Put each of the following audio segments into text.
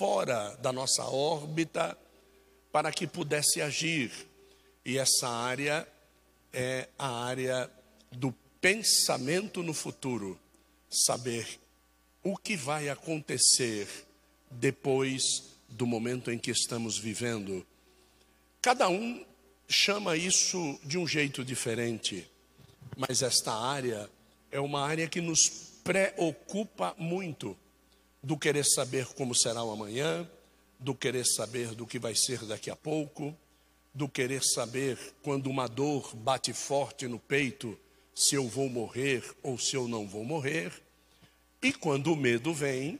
fora da nossa órbita para que pudesse agir. E essa área é a área do pensamento no futuro, saber o que vai acontecer depois do momento em que estamos vivendo. Cada um chama isso de um jeito diferente, mas esta área é uma área que nos preocupa muito do querer saber como será o amanhã, do querer saber do que vai ser daqui a pouco, do querer saber quando uma dor bate forte no peito, se eu vou morrer ou se eu não vou morrer. E quando o medo vem,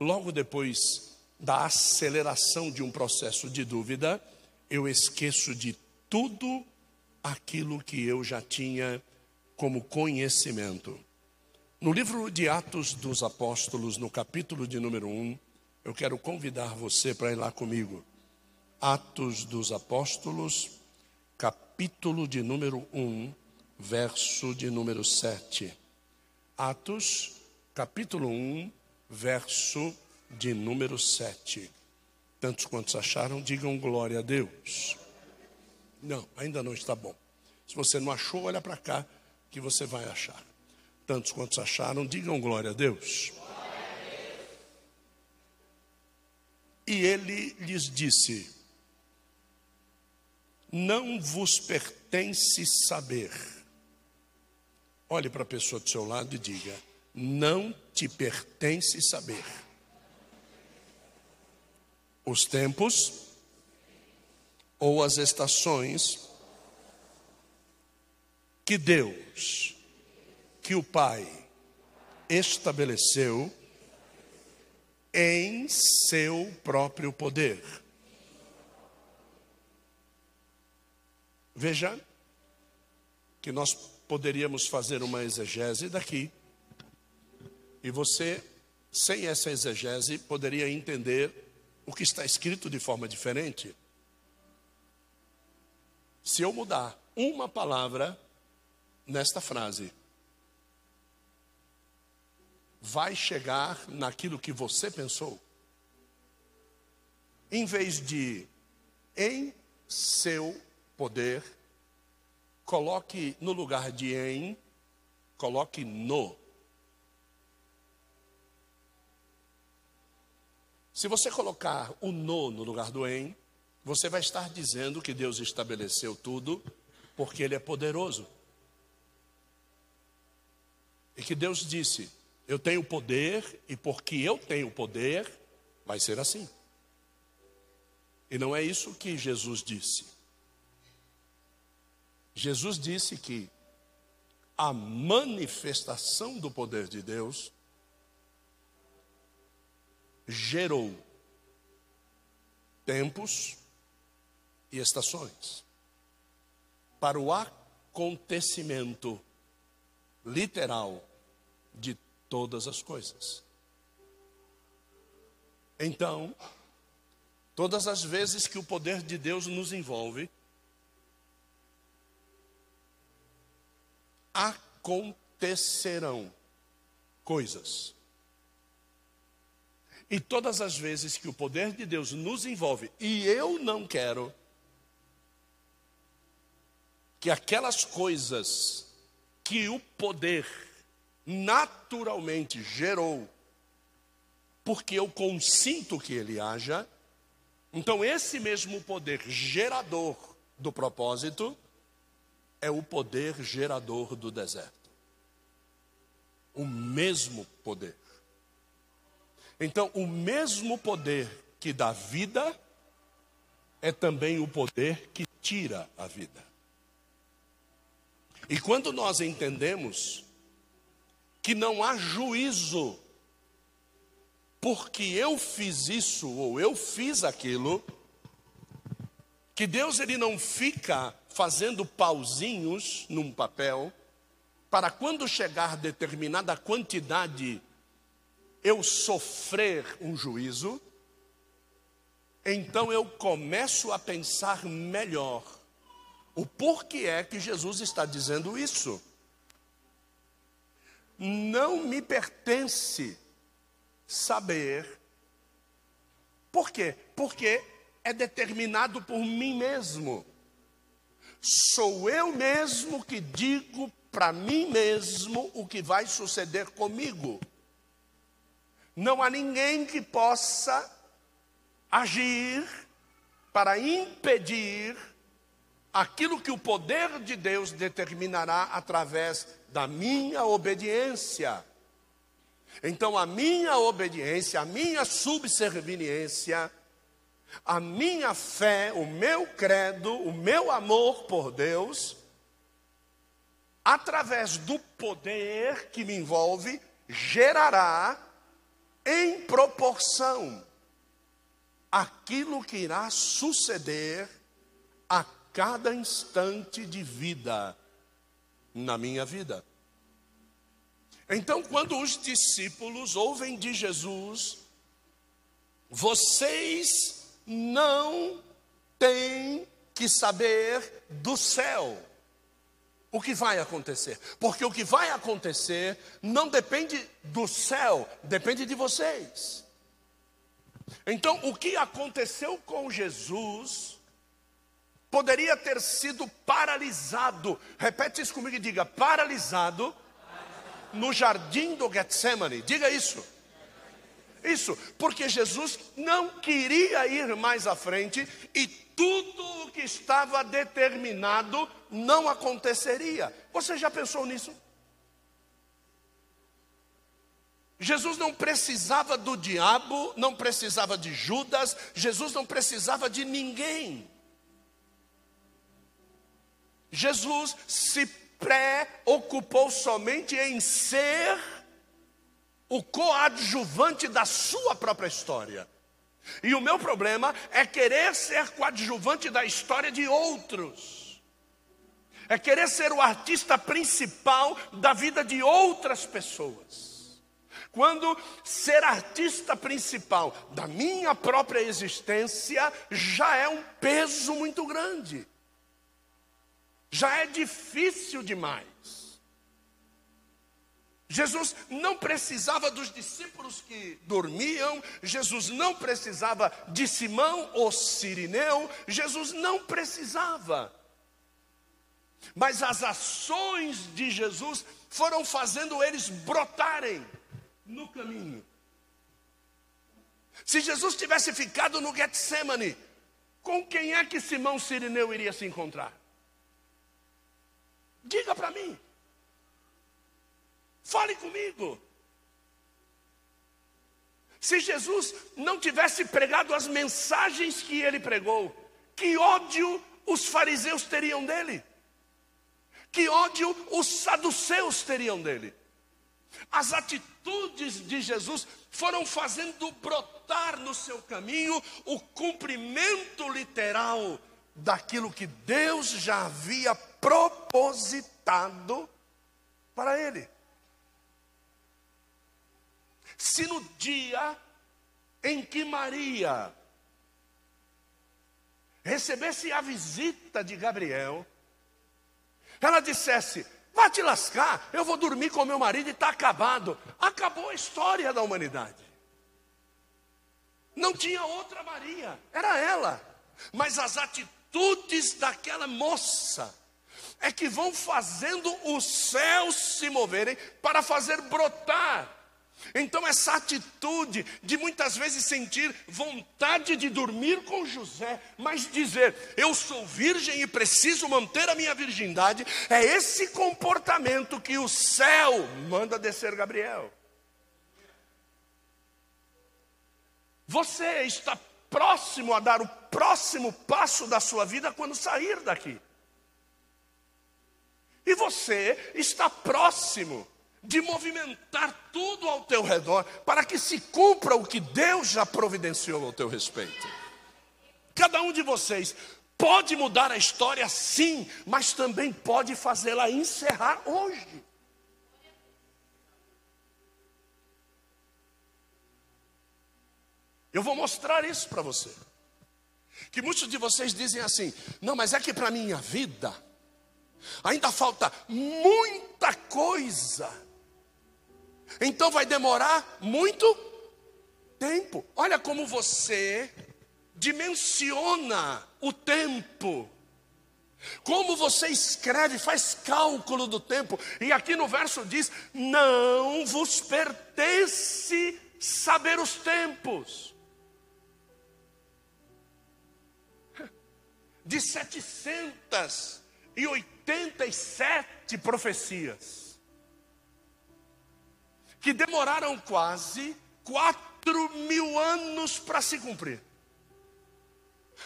logo depois da aceleração de um processo de dúvida, eu esqueço de tudo aquilo que eu já tinha como conhecimento. No livro de Atos dos Apóstolos, no capítulo de número 1, eu quero convidar você para ir lá comigo. Atos dos Apóstolos, capítulo de número 1, verso de número 7. Atos, capítulo 1, verso de número 7. Tantos quantos acharam, digam glória a Deus. Não, ainda não está bom. Se você não achou, olha para cá que você vai achar. Tantos quantos acharam, digam glória a Deus. E ele lhes disse: Não vos pertence saber. Olhe para a pessoa do seu lado e diga: Não te pertence saber. Os tempos ou as estações que Deus, que o Pai estabeleceu em seu próprio poder. Veja que nós poderíamos fazer uma exegese daqui, e você, sem essa exegese, poderia entender o que está escrito de forma diferente. Se eu mudar uma palavra nesta frase, vai chegar naquilo que você pensou. Em vez de em seu poder, coloque no lugar de em, coloque no. Se você colocar o no no lugar do em, você vai estar dizendo que Deus estabeleceu tudo porque Ele é poderoso. E que Deus disse: eu tenho poder e porque eu tenho poder, vai ser assim. E não é isso que Jesus disse. Jesus disse que a manifestação do poder de Deus gerou tempos e estações para o acontecimento literal de todas as coisas. Então, todas as vezes que o poder de Deus nos envolve, acontecerão coisas. E todas as vezes que o poder de Deus nos envolve, e eu não quero que aquelas coisas que o poder naturalmente gerou, porque eu consinto que ele haja, então esse mesmo poder gerador do propósito é o poder gerador do deserto. O mesmo poder. Então, o mesmo poder que dá vida é também o poder que tira a vida. E quando nós entendemos que não há juízo, porque eu fiz isso ou eu fiz aquilo, que Deus ele não fica fazendo pauzinhos num papel, para quando chegar determinada quantidade eu sofrer um juízo, então eu começo a pensar melhor. O porquê é que Jesus está dizendo isso? Não me pertence saber Por quê? Porque é determinado por mim mesmo. Sou eu mesmo que digo para mim mesmo o que vai suceder comigo. Não há ninguém que possa agir para impedir aquilo que o poder de Deus determinará através da minha obediência. Então, a minha obediência, a minha subserviência, a minha fé, o meu credo, o meu amor por Deus, através do poder que me envolve, gerará em proporção aquilo que irá suceder cada instante de vida na minha vida. Então, quando os discípulos ouvem de Jesus, vocês não têm que saber do céu o que vai acontecer, porque o que vai acontecer não depende do céu, depende de vocês. Então, o que aconteceu com Jesus poderia ter sido paralisado. Repete isso comigo e diga: paralisado no jardim do Getsemane. Diga isso. Isso, porque Jesus não queria ir mais à frente e tudo o que estava determinado não aconteceria. Você já pensou nisso? Jesus não precisava do diabo, não precisava de Judas, Jesus não precisava de ninguém. Jesus se preocupou somente em ser o coadjuvante da sua própria história. E o meu problema é querer ser coadjuvante da história de outros. É querer ser o artista principal da vida de outras pessoas. Quando ser artista principal da minha própria existência já é um peso muito grande já é difícil demais. Jesus não precisava dos discípulos que dormiam, Jesus não precisava de Simão ou Sirineu, Jesus não precisava. Mas as ações de Jesus foram fazendo eles brotarem no caminho. Se Jesus tivesse ficado no Getsemane, com quem é que Simão Sirineu iria se encontrar? Diga para mim. Fale comigo. Se Jesus não tivesse pregado as mensagens que ele pregou, que ódio os fariseus teriam dele? Que ódio os saduceus teriam dele? As atitudes de Jesus foram fazendo brotar no seu caminho o cumprimento literal daquilo que Deus já havia propositado para ele. Se no dia em que Maria recebesse a visita de Gabriel, ela dissesse: Vá te lascar, eu vou dormir com meu marido e está acabado. Acabou a história da humanidade. Não tinha outra Maria, era ela. Mas as atitudes daquela moça é que vão fazendo os céus se moverem para fazer brotar. Então, essa atitude de muitas vezes sentir vontade de dormir com José, mas dizer, eu sou virgem e preciso manter a minha virgindade, é esse comportamento que o céu manda descer Gabriel. Você está próximo a dar o próximo passo da sua vida quando sair daqui. E você está próximo de movimentar tudo ao teu redor para que se cumpra o que Deus já providenciou ao teu respeito. Cada um de vocês pode mudar a história sim, mas também pode fazê-la encerrar hoje. Eu vou mostrar isso para você. Que muitos de vocês dizem assim: não, mas é que para minha vida Ainda falta muita coisa. Então vai demorar muito tempo. Olha como você dimensiona o tempo. Como você escreve, faz cálculo do tempo. E aqui no verso diz: Não vos pertence saber os tempos. De 787 profecias, que demoraram quase quatro mil anos para se cumprir.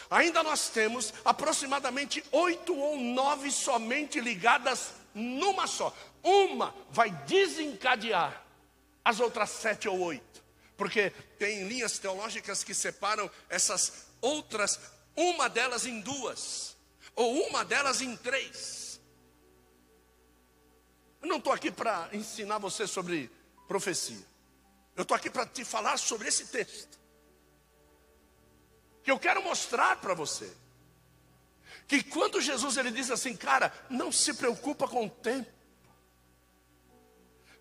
Ainda nós temos aproximadamente oito ou nove somente ligadas numa só. Uma vai desencadear as outras sete ou oito. Porque tem linhas teológicas que separam essas outras, uma delas em duas, ou uma delas em três. Eu não estou aqui para ensinar você sobre profecia. Eu estou aqui para te falar sobre esse texto que eu quero mostrar para você. Que quando Jesus ele diz assim, cara, não se preocupa com o tempo.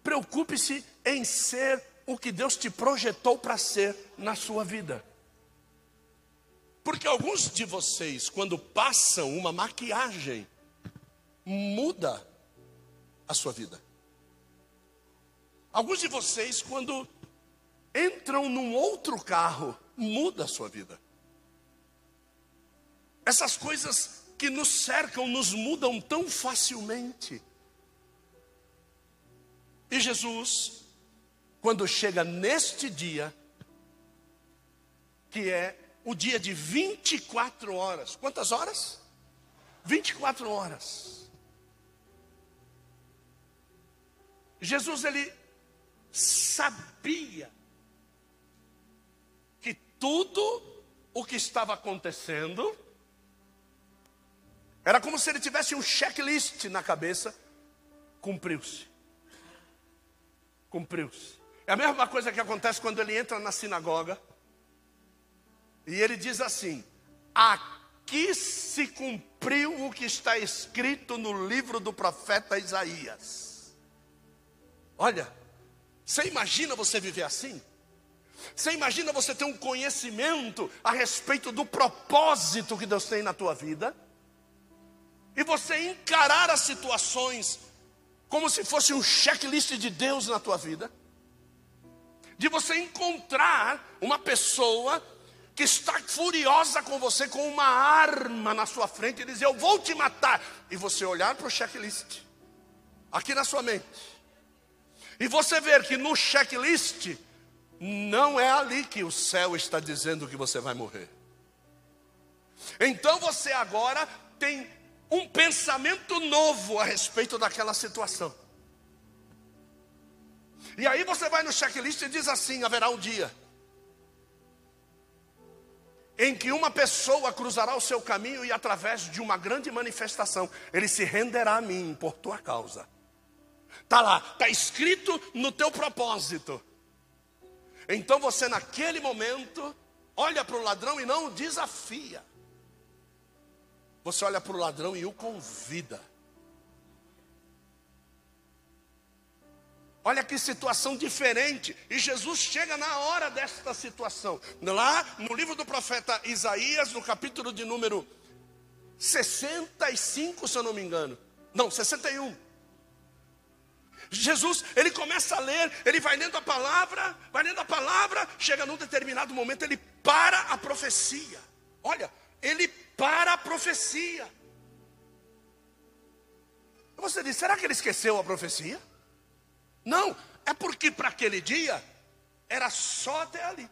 Preocupe-se em ser o que Deus te projetou para ser na sua vida. Porque alguns de vocês, quando passam uma maquiagem, muda a sua vida. Alguns de vocês, quando entram num outro carro, muda a sua vida. Essas coisas que nos cercam nos mudam tão facilmente. E Jesus, quando chega neste dia, que é o dia de 24 horas, quantas horas? 24 horas. Jesus, ele sabia que tudo o que estava acontecendo era como se ele tivesse um checklist na cabeça. Cumpriu-se. Cumpriu-se. É a mesma coisa que acontece quando ele entra na sinagoga. E ele diz assim: Aqui se cumpriu o que está escrito no livro do profeta Isaías. Olha, você imagina você viver assim? Você imagina você ter um conhecimento a respeito do propósito que Deus tem na tua vida? e você encarar as situações como se fosse um checklist de Deus na tua vida, de você encontrar uma pessoa que está furiosa com você com uma arma na sua frente e dizer: Eu vou te matar, e você olhar para o checklist, aqui na sua mente, e você ver que no checklist não é ali que o céu está dizendo que você vai morrer. Então você agora tem um pensamento novo a respeito daquela situação. E aí você vai no checklist e diz assim: haverá um dia em que uma pessoa cruzará o seu caminho e através de uma grande manifestação ele se renderá a mim por tua causa. Tá lá, tá escrito no teu propósito. Então você naquele momento olha para o ladrão e não o desafia. Você olha para o ladrão e o convida. Olha que situação diferente. E Jesus chega na hora desta situação. Lá no livro do profeta Isaías, no capítulo de número 65, se eu não me engano. Não, 61. Jesus, ele começa a ler, ele vai lendo a palavra, vai lendo a palavra, chega num determinado momento, ele para a profecia. Olha, ele para a profecia. Você diz, será que ele esqueceu a profecia? Não, é porque para aquele dia era só até ali.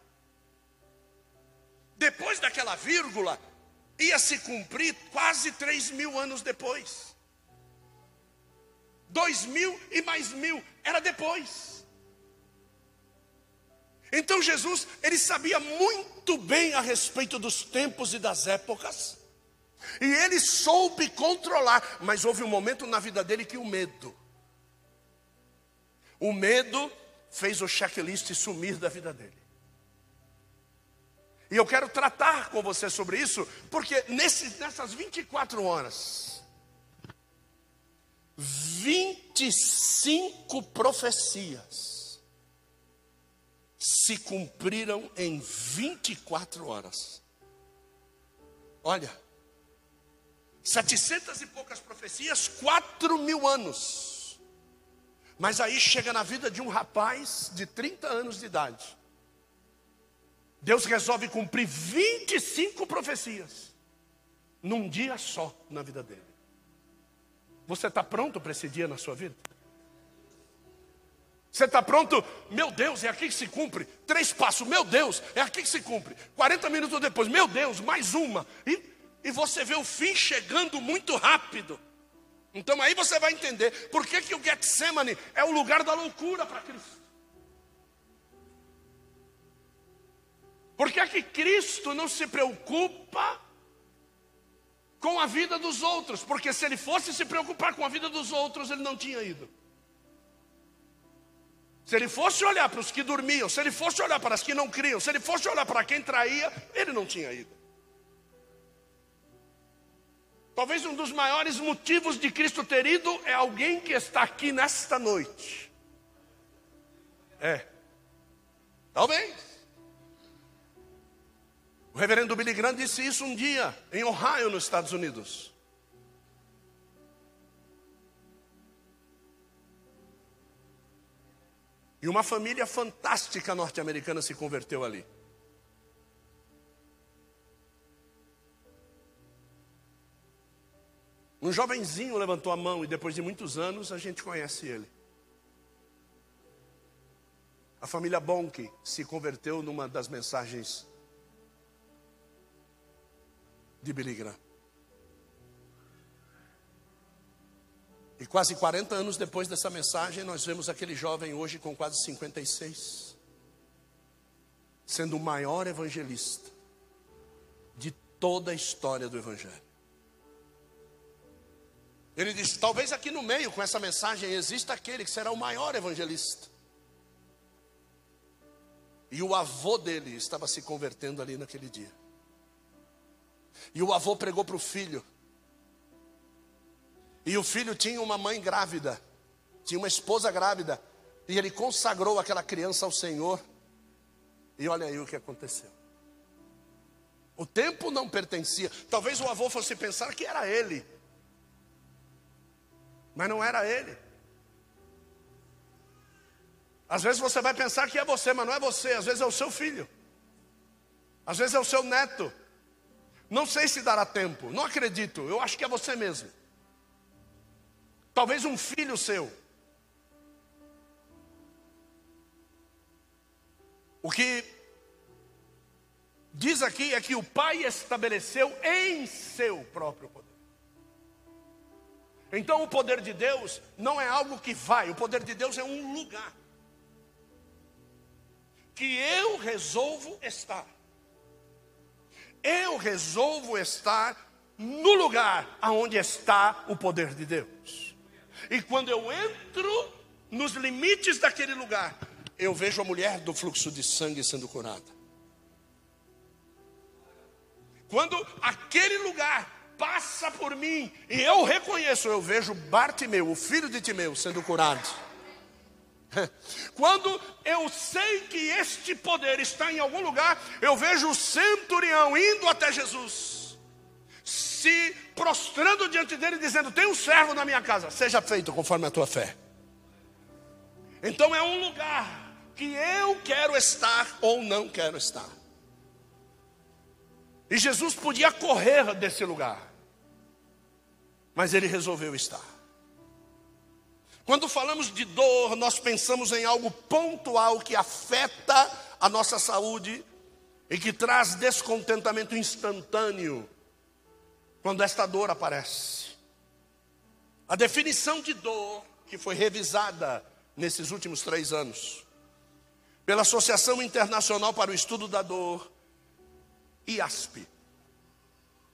Depois daquela vírgula, ia se cumprir quase três mil anos depois. Dois mil e mais mil, era depois. Então Jesus, ele sabia muito bem a respeito dos tempos e das épocas. E ele soube controlar, mas houve um momento na vida dele que o medo. O medo fez o checklist sumir da vida dele. E eu quero tratar com você sobre isso, porque nesse, nessas 24 horas, 25 profecias se cumpriram em 24 horas. Olha, setecentas e poucas profecias, quatro mil anos. Mas aí chega na vida de um rapaz de 30 anos de idade. Deus resolve cumprir 25 profecias num dia só na vida dele. Você está pronto para esse dia na sua vida? Você está pronto? Meu Deus, é aqui que se cumpre. Três passos, meu Deus, é aqui que se cumpre. 40 minutos depois, meu Deus, mais uma. E, e você vê o fim chegando muito rápido. Então aí você vai entender por que, que o Getsemane é o lugar da loucura para Cristo. Por que, que Cristo não se preocupa com a vida dos outros, porque se ele fosse se preocupar com a vida dos outros, ele não tinha ido. Se ele fosse olhar para os que dormiam, se ele fosse olhar para os que não criam, se ele fosse olhar para quem traía, ele não tinha ido. Talvez um dos maiores motivos de Cristo ter ido é alguém que está aqui nesta noite. É. Talvez. O reverendo Billy Graham disse isso um dia, em Ohio, nos Estados Unidos. E uma família fantástica norte-americana se converteu ali. Um jovenzinho levantou a mão e depois de muitos anos a gente conhece ele. A família Bonk se converteu numa das mensagens de Billy Graham. E quase 40 anos depois dessa mensagem, nós vemos aquele jovem hoje com quase 56, sendo o maior evangelista de toda a história do Evangelho. Ele disse: talvez aqui no meio, com essa mensagem, exista aquele que será o maior evangelista. E o avô dele estava se convertendo ali naquele dia. E o avô pregou para o filho. E o filho tinha uma mãe grávida, tinha uma esposa grávida. E ele consagrou aquela criança ao Senhor. E olha aí o que aconteceu. O tempo não pertencia. Talvez o avô fosse pensar que era ele. Mas não era ele. Às vezes você vai pensar que é você, mas não é você. Às vezes é o seu filho. Às vezes é o seu neto. Não sei se dará tempo, não acredito, eu acho que é você mesmo. Talvez um filho seu. O que diz aqui é que o Pai estabeleceu em seu próprio poder. Então o poder de Deus não é algo que vai, o poder de Deus é um lugar que eu resolvo estar eu resolvo estar no lugar aonde está o poder de Deus. E quando eu entro nos limites daquele lugar, eu vejo a mulher do fluxo de sangue sendo curada. Quando aquele lugar passa por mim e eu reconheço, eu vejo Bartimeu, o filho de Timeu, sendo curado. Quando eu sei que este poder está em algum lugar, eu vejo o centurião indo até Jesus, se prostrando diante dele, dizendo: Tem um servo na minha casa, seja feito conforme a tua fé. Então é um lugar que eu quero estar ou não quero estar. E Jesus podia correr desse lugar, mas ele resolveu estar. Quando falamos de dor, nós pensamos em algo pontual que afeta a nossa saúde e que traz descontentamento instantâneo quando esta dor aparece. A definição de dor, que foi revisada nesses últimos três anos, pela Associação Internacional para o Estudo da Dor, IASP,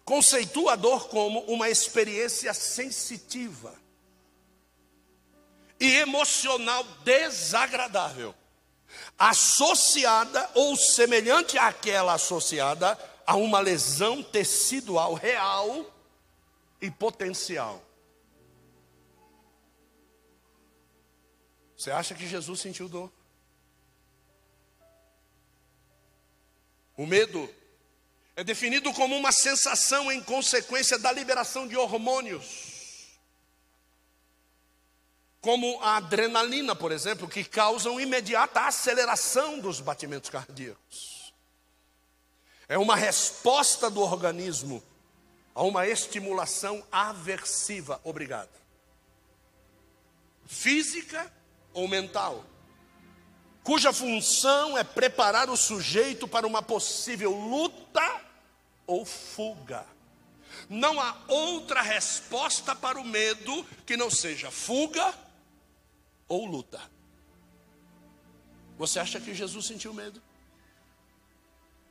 conceitua a dor como uma experiência sensitiva e emocional desagradável, associada ou semelhante àquela associada a uma lesão tecidual real e potencial. Você acha que Jesus sentiu dor? O medo é definido como uma sensação em consequência da liberação de hormônios, como a adrenalina, por exemplo, que causam imediata aceleração dos batimentos cardíacos. É uma resposta do organismo a uma estimulação aversiva. Obrigado. Física ou mental cuja função é preparar o sujeito para uma possível luta ou fuga. Não há outra resposta para o medo que não seja fuga ou luta. Você acha que Jesus sentiu medo?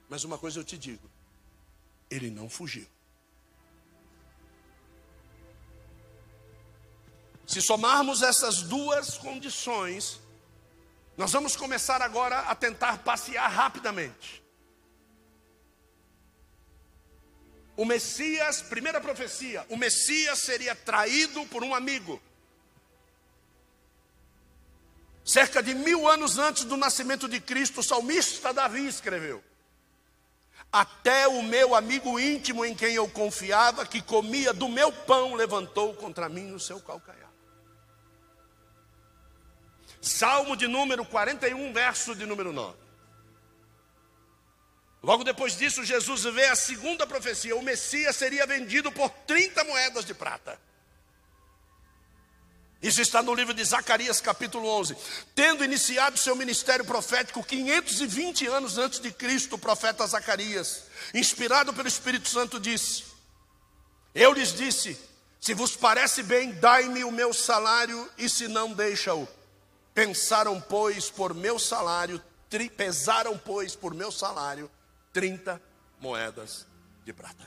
Mas uma coisa eu te digo: ele não fugiu. Se somarmos essas duas condições, nós vamos começar agora a tentar passear rapidamente. O Messias, primeira profecia, o Messias seria traído por um amigo. Cerca de mil anos antes do nascimento de Cristo, o salmista Davi escreveu: Até o meu amigo íntimo em quem eu confiava, que comia do meu pão, levantou contra mim o seu calcanhar. Salmo de número 41, verso de número 9. Logo depois disso, Jesus vê a segunda profecia: o Messias seria vendido por 30 moedas de prata. Isso está no livro de Zacarias, capítulo 11. Tendo iniciado seu ministério profético 520 anos antes de Cristo, o profeta Zacarias, inspirado pelo Espírito Santo, disse: Eu lhes disse: Se vos parece bem, dai-me o meu salário, e se não, deixa-o. Pensaram, pois, por meu salário, tri, pesaram, pois, por meu salário, 30 moedas de prata.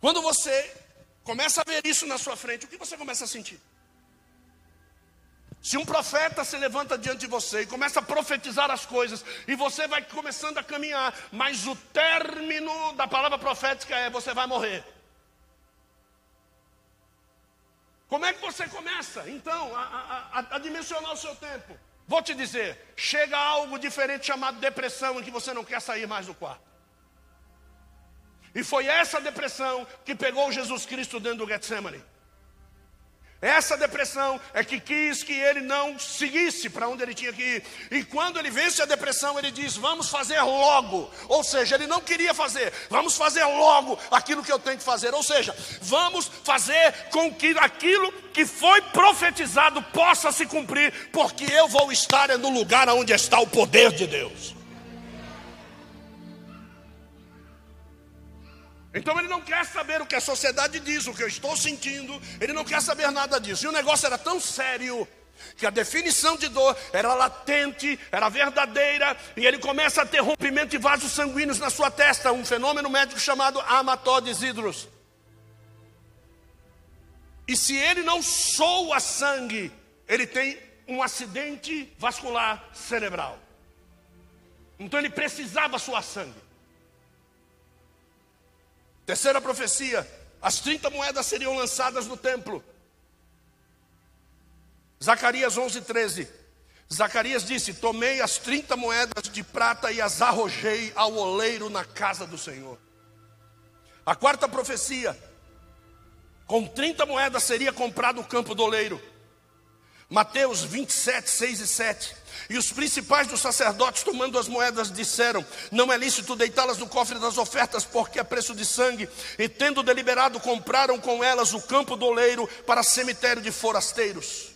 Quando você começa a ver isso na sua frente, o que você começa a sentir? Se um profeta se levanta diante de você e começa a profetizar as coisas, e você vai começando a caminhar, mas o término da palavra profética é: você vai morrer. Como é que você começa, então, a, a, a, dimensionar o seu tempo? Vou te dizer: chega algo diferente chamado depressão, em que você não quer sair mais do quarto. E foi essa depressão que pegou Jesus Cristo dentro do Getsemane. Essa depressão é que quis que ele não seguisse para onde ele tinha que ir. E quando ele vence a depressão, ele diz: Vamos fazer logo. Ou seja, ele não queria fazer, vamos fazer logo aquilo que eu tenho que fazer. Ou seja, vamos fazer com que aquilo que foi profetizado possa se cumprir, porque eu vou estar no lugar onde está o poder de Deus. Então ele não quer saber o que a sociedade diz, o que eu estou sentindo, ele não quer saber nada disso. E o negócio era tão sério que a definição de dor era latente, era verdadeira, e ele começa a ter rompimento de vasos sanguíneos na sua testa, um fenômeno médico chamado amatodes hidros. E se ele não soa sangue, ele tem um acidente vascular cerebral. Então ele precisava suar sangue. Terceira profecia: as 30 moedas seriam lançadas no templo. Zacarias 11, 13. Zacarias disse: Tomei as 30 moedas de prata e as arrojei ao oleiro na casa do Senhor. A quarta profecia: com 30 moedas seria comprado o campo do oleiro. Mateus 27, 6 e 7. E os principais dos sacerdotes, tomando as moedas, disseram: Não é lícito deitá-las no cofre das ofertas, porque é preço de sangue. E tendo deliberado, compraram com elas o campo do oleiro para cemitério de forasteiros.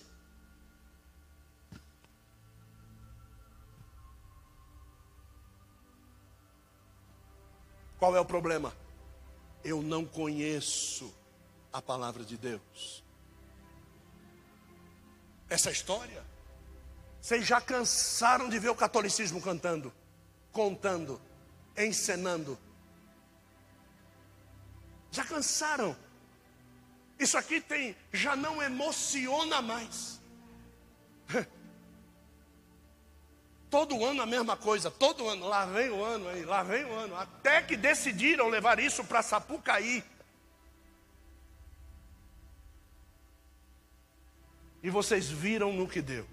Qual é o problema? Eu não conheço a palavra de Deus essa história? Vocês já cansaram de ver o catolicismo cantando, contando, encenando? Já cansaram? Isso aqui tem, já não emociona mais. Todo ano a mesma coisa, todo ano, lá vem o ano aí, lá vem o ano, até que decidiram levar isso para Sapucaí. E vocês viram no que deu.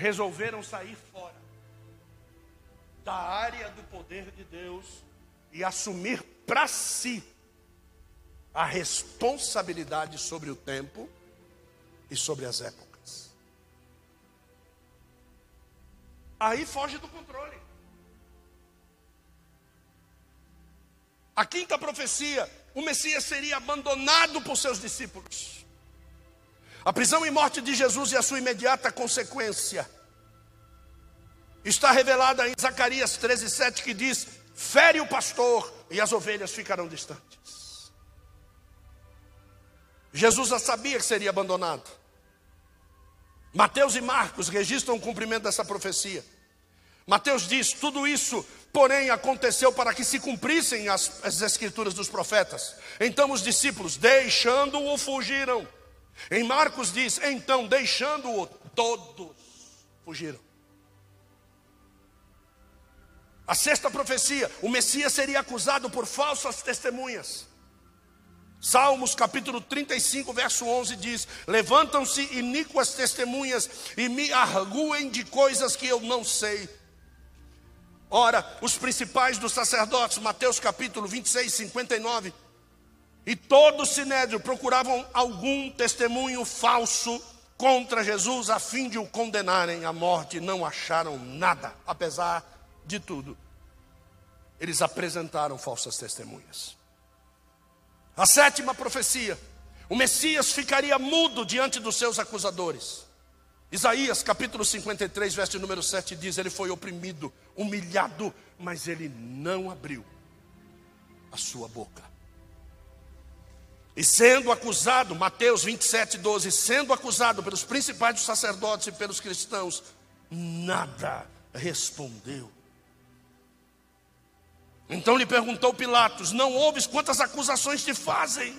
resolveram sair fora da área do poder de Deus e assumir para si a responsabilidade sobre o tempo e sobre as épocas. Aí foge do controle. A quinta profecia, o Messias seria abandonado por seus discípulos. A prisão e morte de Jesus e a sua imediata consequência está revelada em Zacarias 13:7 que diz: "Fere o pastor e as ovelhas ficarão distantes". Jesus já sabia que seria abandonado. Mateus e Marcos registram o cumprimento dessa profecia. Mateus diz: tudo isso, porém, aconteceu para que se cumprissem as, as escrituras dos profetas. Então os discípulos, deixando-o, fugiram. Em Marcos diz: então, deixando-o, todos fugiram. A sexta profecia: o Messias seria acusado por falsas testemunhas. Salmos capítulo 35, verso 11 diz: Levantam-se iníquas testemunhas e me arguem de coisas que eu não sei. Ora, os principais dos sacerdotes, Mateus capítulo 26, 59, e todo o sinédrio procuravam algum testemunho falso contra Jesus a fim de o condenarem à morte, não acharam nada, apesar de tudo, eles apresentaram falsas testemunhas. A sétima profecia: o Messias ficaria mudo diante dos seus acusadores. Isaías capítulo 53, verso número 7 diz: Ele foi oprimido, humilhado, mas ele não abriu a sua boca. E sendo acusado, Mateus 27, 12, sendo acusado pelos principais dos sacerdotes e pelos cristãos, nada respondeu. Então lhe perguntou Pilatos: Não ouves quantas acusações te fazem?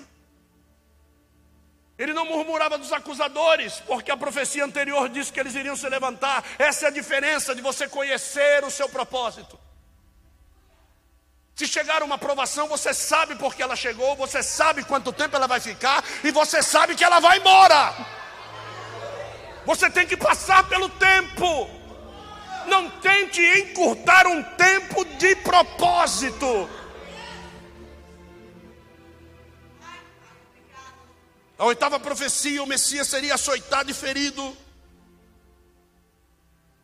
Ele não murmurava dos acusadores, porque a profecia anterior disse que eles iriam se levantar. Essa é a diferença de você conhecer o seu propósito. Se chegar uma aprovação, você sabe por que ela chegou, você sabe quanto tempo ela vai ficar e você sabe que ela vai embora. Você tem que passar pelo tempo. Não tente encurtar um tempo de propósito. A oitava profecia, o Messias seria açoitado e ferido.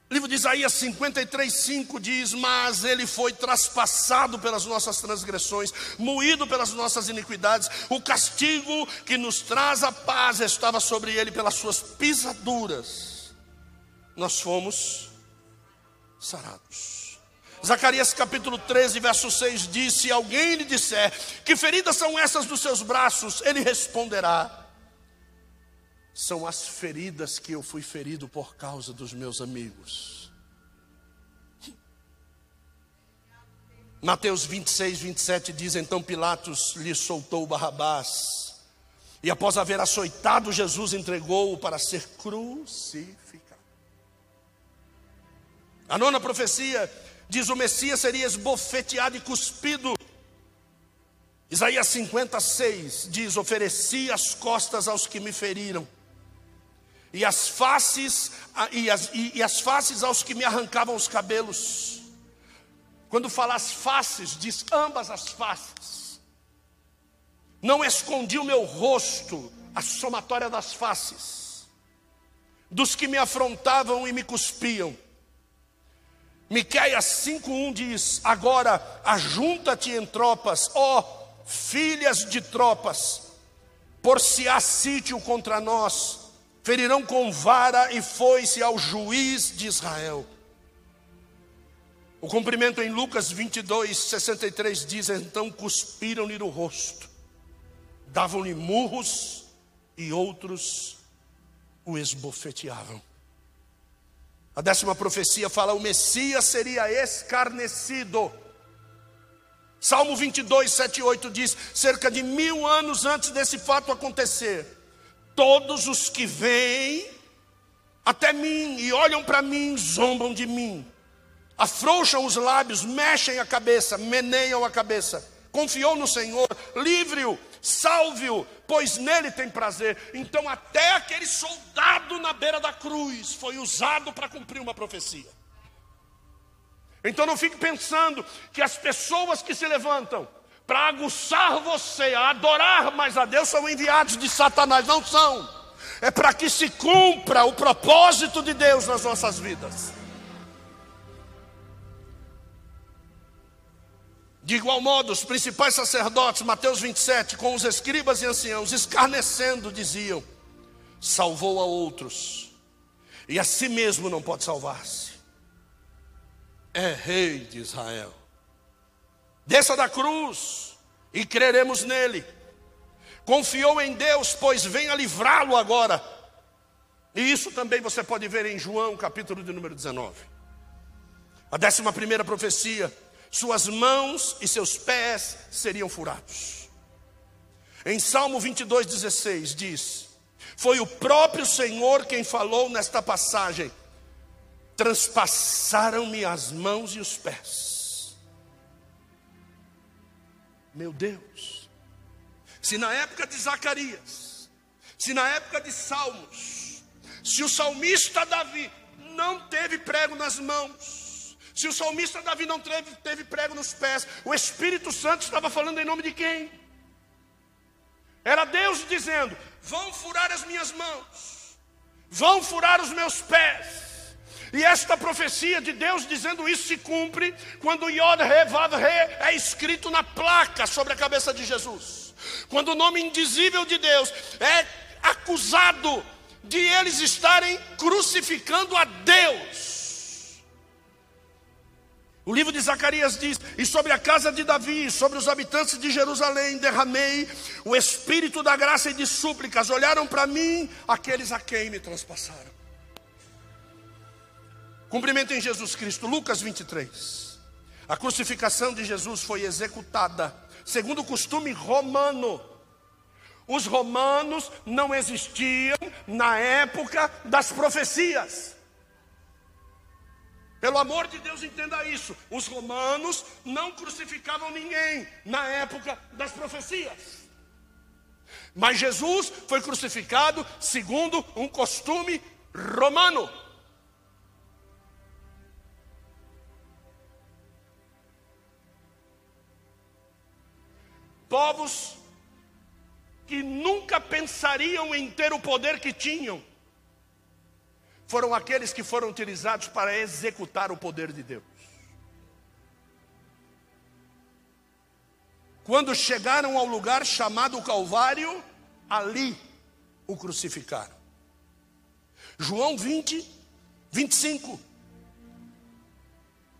Livro de Isaías 53, 5 diz: Mas ele foi traspassado pelas nossas transgressões, moído pelas nossas iniquidades. O castigo que nos traz a paz estava sobre ele pelas suas pisaduras. Nós fomos sarados. Zacarias capítulo 13, verso 6 diz: Se alguém lhe disser que feridas são essas dos seus braços, ele responderá: São as feridas que eu fui ferido por causa dos meus amigos. Mateus 26, 27 diz: Então Pilatos lhe soltou Barrabás, e após haver açoitado Jesus, entregou-o para ser crucificado. A nona profecia diz: o Messias seria esbofeteado e cuspido. Isaías 56 diz: Ofereci as costas aos que me feriram, e as faces, e as, e, e as faces aos que me arrancavam os cabelos. Quando fala as faces, diz ambas as faces. Não escondi o meu rosto, a somatória das faces, dos que me afrontavam e me cuspiam. Miqueias 5:1 diz: Agora ajunta-te em tropas, ó filhas de tropas, por se há sítio contra nós, ferirão com vara e foi-se ao juiz de Israel. O cumprimento em Lucas 22, 63 diz: Então cuspiram-lhe no rosto, davam-lhe murros e outros o esbofeteavam. A décima profecia fala: o Messias seria escarnecido. Salmo 22, 7 e 8 diz: cerca de mil anos antes desse fato acontecer, todos os que vêm até mim e olham para mim zombam de mim, afrouxam os lábios, mexem a cabeça, meneiam a cabeça. Confiou no Senhor, livre-o, salve-o, pois nele tem prazer. Então, até aquele soldado na beira da cruz foi usado para cumprir uma profecia. Então, não fique pensando que as pessoas que se levantam para aguçar você a adorar mais a Deus são enviados de Satanás, não são. É para que se cumpra o propósito de Deus nas nossas vidas. De igual modo, os principais sacerdotes, Mateus 27, com os escribas e anciãos, escarnecendo, diziam: salvou a outros, e a si mesmo não pode salvar-se. É rei de Israel. Desça da cruz e creremos nele. Confiou em Deus, pois venha livrá-lo agora. E isso também você pode ver em João, capítulo de número 19. A décima primeira profecia suas mãos e seus pés seriam furados. Em Salmo 22, 16 diz: Foi o próprio Senhor quem falou nesta passagem: Transpassaram-me as mãos e os pés. Meu Deus, se na época de Zacarias, se na época de Salmos, se o salmista Davi não teve prego nas mãos, se o salmista Davi não teve, teve prego nos pés, o Espírito Santo estava falando em nome de quem? Era Deus dizendo: vão furar as minhas mãos, vão furar os meus pés. E esta profecia de Deus dizendo isso se cumpre quando Yod Re Vav Re é escrito na placa sobre a cabeça de Jesus. Quando o nome indizível de Deus é acusado de eles estarem crucificando a Deus. O livro de Zacarias diz: E sobre a casa de Davi, sobre os habitantes de Jerusalém, derramei o espírito da graça e de súplicas. Olharam para mim aqueles a quem me transpassaram. Cumprimento em Jesus Cristo, Lucas 23. A crucificação de Jesus foi executada segundo o costume romano. Os romanos não existiam na época das profecias. Pelo amor de Deus, entenda isso. Os romanos não crucificavam ninguém na época das profecias. Mas Jesus foi crucificado segundo um costume romano. Povos que nunca pensariam em ter o poder que tinham, foram aqueles que foram utilizados para executar o poder de Deus. Quando chegaram ao lugar chamado Calvário, ali o crucificaram. João 20, 25.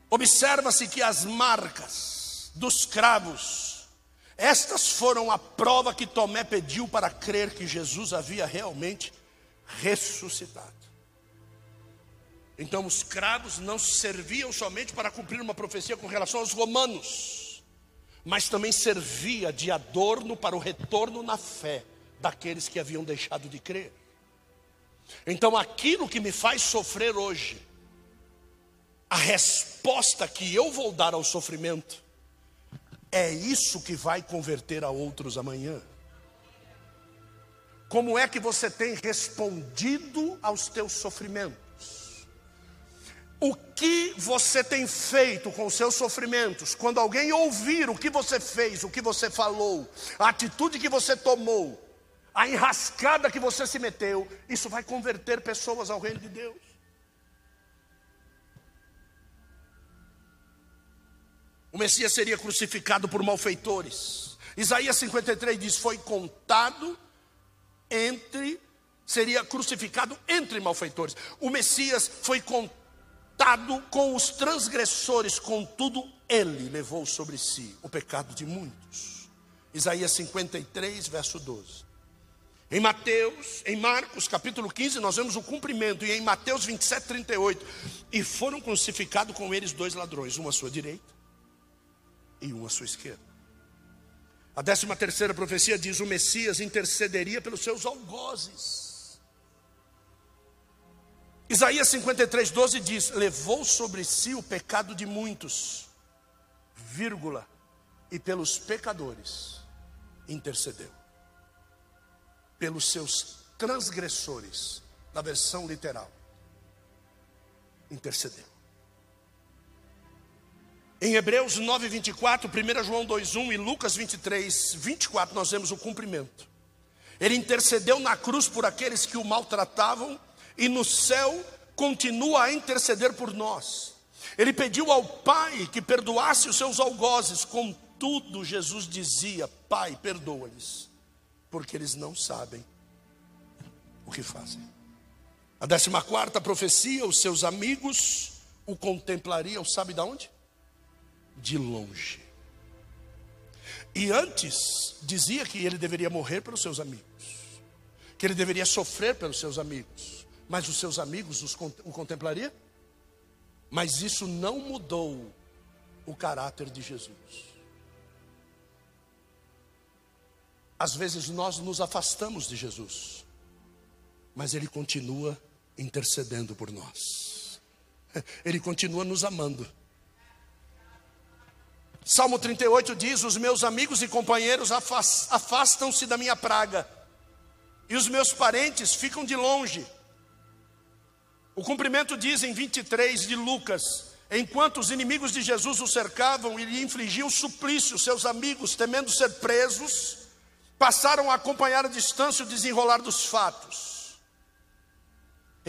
Observa-se que as marcas dos cravos, estas foram a prova que Tomé pediu para crer que Jesus havia realmente ressuscitado. Então os cravos não serviam somente para cumprir uma profecia com relação aos romanos, mas também servia de adorno para o retorno na fé daqueles que haviam deixado de crer. Então aquilo que me faz sofrer hoje, a resposta que eu vou dar ao sofrimento, é isso que vai converter a outros amanhã. Como é que você tem respondido aos teus sofrimentos? O que você tem feito com os seus sofrimentos, quando alguém ouvir o que você fez, o que você falou, a atitude que você tomou, a enrascada que você se meteu, isso vai converter pessoas ao reino de Deus. O Messias seria crucificado por malfeitores. Isaías 53 diz: Foi contado entre, seria crucificado entre malfeitores. O Messias foi contado com os transgressores, contudo, ele levou sobre si o pecado de muitos. Isaías 53, verso 12. Em Mateus, em Marcos, capítulo 15, nós vemos o cumprimento, e em Mateus 27, 38. E foram crucificados com eles dois ladrões, um à sua direita e um à sua esquerda. A décima terceira profecia diz: o Messias intercederia pelos seus algozes. Isaías 53, 12 diz: Levou sobre si o pecado de muitos, vírgula, e pelos pecadores intercedeu. Pelos seus transgressores, na versão literal, intercedeu. Em Hebreus 9, 24, 1 João 2, 1 e Lucas 23, 24, nós vemos o cumprimento. Ele intercedeu na cruz por aqueles que o maltratavam e no céu continua a interceder por nós. Ele pediu ao Pai que perdoasse os seus algozes, contudo, Jesus dizia: Pai, perdoa-lhes, porque eles não sabem o que fazem. A décima quarta profecia: os seus amigos o contemplariam, sabe de onde? De longe. E antes dizia que ele deveria morrer pelos seus amigos, que ele deveria sofrer pelos seus amigos, mas os seus amigos os, o contemplariam? Mas isso não mudou o caráter de Jesus. Às vezes nós nos afastamos de Jesus, mas Ele continua intercedendo por nós, Ele continua nos amando. Salmo 38 diz: Os meus amigos e companheiros afastam-se da minha praga, e os meus parentes ficam de longe. O cumprimento diz em 23 de Lucas: Enquanto os inimigos de Jesus o cercavam e lhe infligiam suplício, seus amigos, temendo ser presos, passaram a acompanhar à distância o desenrolar dos fatos.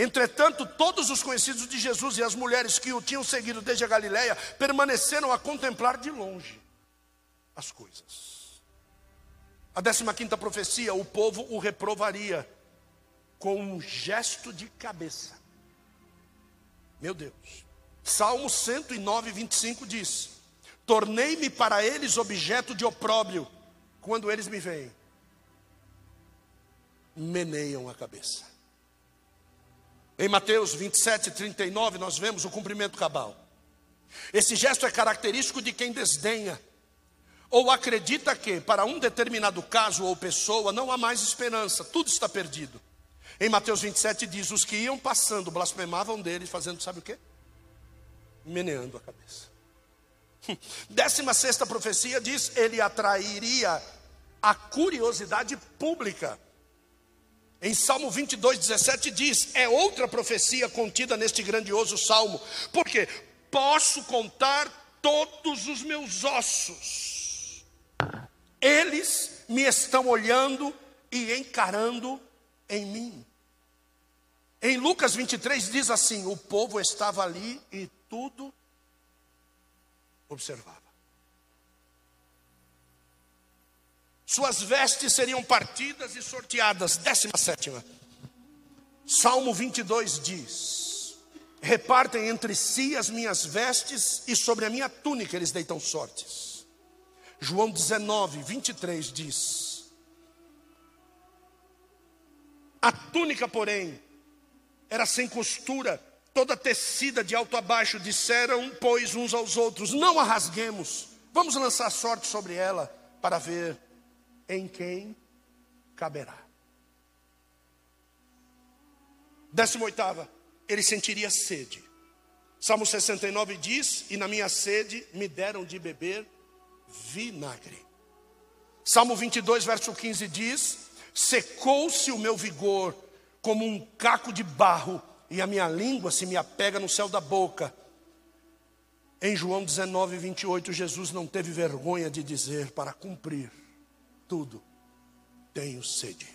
Entretanto, todos os conhecidos de Jesus e as mulheres que o tinham seguido desde a Galiléia permaneceram a contemplar de longe as coisas. A 15 quinta profecia, o povo o reprovaria com um gesto de cabeça. Meu Deus. Salmo 109, 25 diz: Tornei-me para eles objeto de opróbrio, quando eles me veem, meneiam a cabeça. Em Mateus 27, 39, nós vemos o cumprimento cabal. Esse gesto é característico de quem desdenha ou acredita que, para um determinado caso ou pessoa, não há mais esperança, tudo está perdido. Em Mateus 27 diz: Os que iam passando blasfemavam dele, fazendo sabe o que? Meneando a cabeça. Décima sexta profecia diz: Ele atrairia a curiosidade pública. Em Salmo 22, 17 diz: É outra profecia contida neste grandioso salmo, porque posso contar todos os meus ossos, eles me estão olhando e encarando em mim. Em Lucas 23 diz assim: o povo estava ali e tudo observava. Suas vestes seriam partidas e sorteadas. Décima sétima. Salmo 22 diz: Repartem entre si as minhas vestes, e sobre a minha túnica eles deitam sortes. João 19, 23 diz: A túnica, porém, era sem costura, toda tecida de alto a baixo. Disseram, pois, uns aos outros: Não a rasguemos, vamos lançar sorte sobre ela, para ver em quem caberá. Décima oitava, ele sentiria sede. Salmo 69 diz: E na minha sede me deram de beber vinagre. Salmo 22, verso 15 diz: Secou-se o meu vigor como um caco de barro, e a minha língua se me apega no céu da boca. Em João 19, 28, Jesus não teve vergonha de dizer, para cumprir tudo, tenho sede.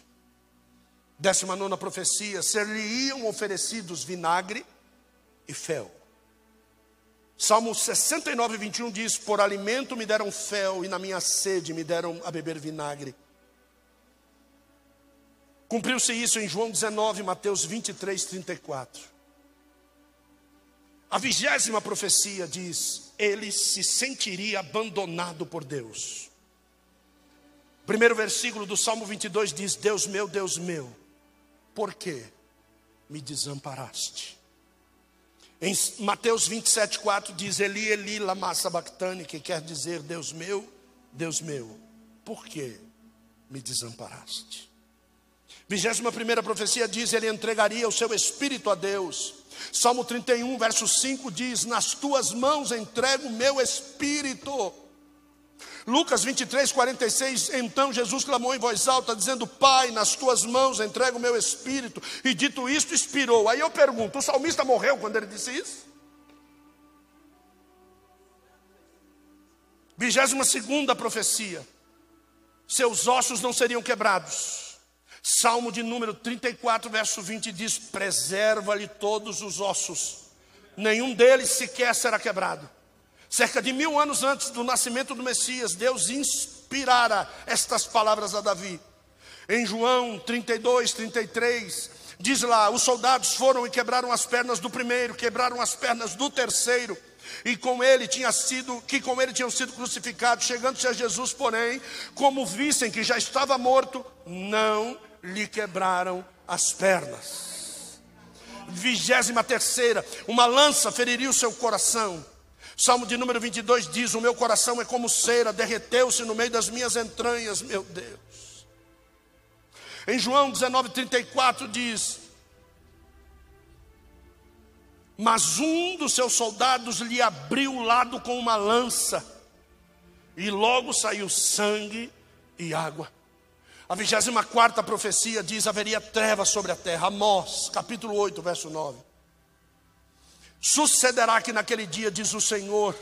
Décima nona profecia: ser-lhe-iam oferecidos vinagre e fel. Salmo 69, 21 diz: Por alimento me deram fel, e na minha sede me deram a beber vinagre. Cumpriu-se isso em João 19, Mateus 23, 34. A vigésima profecia diz: ele se sentiria abandonado por Deus. Primeiro versículo do Salmo 22 diz: Deus meu, Deus meu, por que me desamparaste? Em Mateus 27, 4 diz: Eli, Eli, lama sabachthani, que quer dizer: Deus meu, Deus meu, por que me desamparaste? Vigésima primeira profecia diz: Ele entregaria o seu espírito a Deus. Salmo 31, verso 5 diz: Nas tuas mãos entrego o meu espírito. Lucas 23, 46, então Jesus clamou em voz alta, dizendo: Pai, nas tuas mãos entrego o meu espírito. E dito isto, expirou. Aí eu pergunto: o salmista morreu quando ele disse isso? Vigésima segunda profecia: seus ossos não seriam quebrados. Salmo de número 34, verso 20 diz: Preserva-lhe todos os ossos, nenhum deles sequer será quebrado. Cerca de mil anos antes do nascimento do Messias, Deus inspirara estas palavras a Davi. Em João 32, 33, diz lá: Os soldados foram e quebraram as pernas do primeiro, quebraram as pernas do terceiro e com ele tinha sido, que com ele tinham sido crucificados, chegando-se a Jesus, porém, como vissem que já estava morto, não lhe quebraram as pernas. Vigésima terceira, uma lança feriria o seu coração. Salmo de número 22 diz: O meu coração é como cera, derreteu-se no meio das minhas entranhas, meu Deus. Em João 19,34 diz: mas um dos seus soldados lhe abriu o lado com uma lança, e logo saiu sangue e água. A 24 profecia diz: haveria trevas sobre a terra. Amós, capítulo 8, verso 9. Sucederá que naquele dia, diz o Senhor,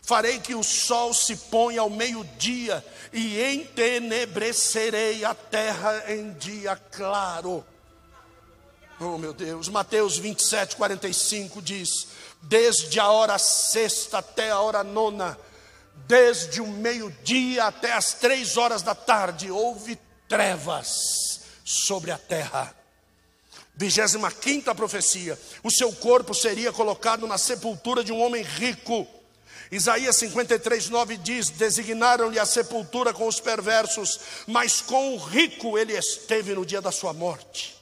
farei que o sol se ponha ao meio-dia, e entenebrecerei a terra em dia claro. Oh, meu Deus. Mateus 27, 45 diz: Desde a hora sexta até a hora nona, desde o meio-dia até as três horas da tarde, houve trevas sobre a terra. 25 profecia: O seu corpo seria colocado na sepultura de um homem rico. Isaías 53, 9 diz: Designaram-lhe a sepultura com os perversos, mas com o rico ele esteve no dia da sua morte.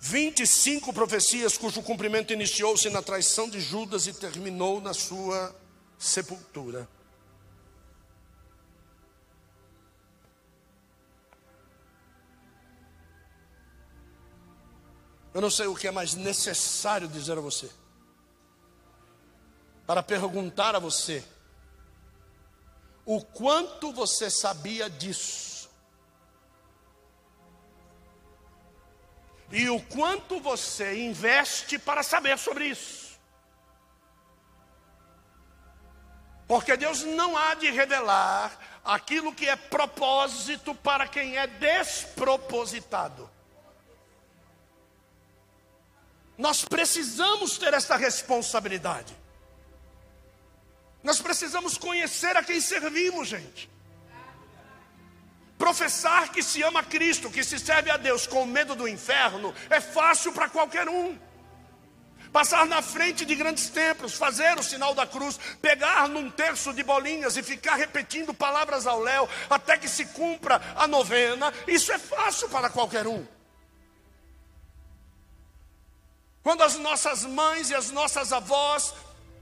25 profecias cujo cumprimento iniciou-se na traição de Judas e terminou na sua sepultura. Eu não sei o que é mais necessário dizer a você. Para perguntar a você o quanto você sabia disso. e o quanto você investe para saber sobre isso. Porque Deus não há de revelar aquilo que é propósito para quem é despropositado. Nós precisamos ter essa responsabilidade. Nós precisamos conhecer a quem servimos, gente. Professar que se ama Cristo, que se serve a Deus com medo do inferno, é fácil para qualquer um. Passar na frente de grandes templos, fazer o sinal da cruz, pegar num terço de bolinhas e ficar repetindo palavras ao léu até que se cumpra a novena, isso é fácil para qualquer um. Quando as nossas mães e as nossas avós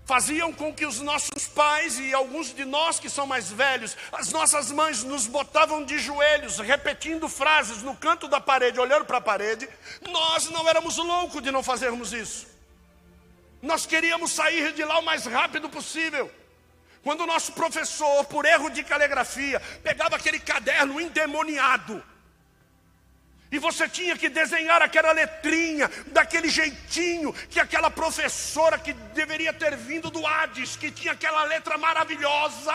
faziam com que os nossos pais e alguns de nós que são mais velhos, as nossas mães nos botavam de joelhos, repetindo frases no canto da parede, olhando para a parede. Nós não éramos loucos de não fazermos isso. Nós queríamos sair de lá o mais rápido possível. Quando o nosso professor, por erro de caligrafia, pegava aquele caderno endemoniado e você tinha que desenhar aquela letrinha, daquele jeitinho, que aquela professora que deveria ter vindo do Hades, que tinha aquela letra maravilhosa,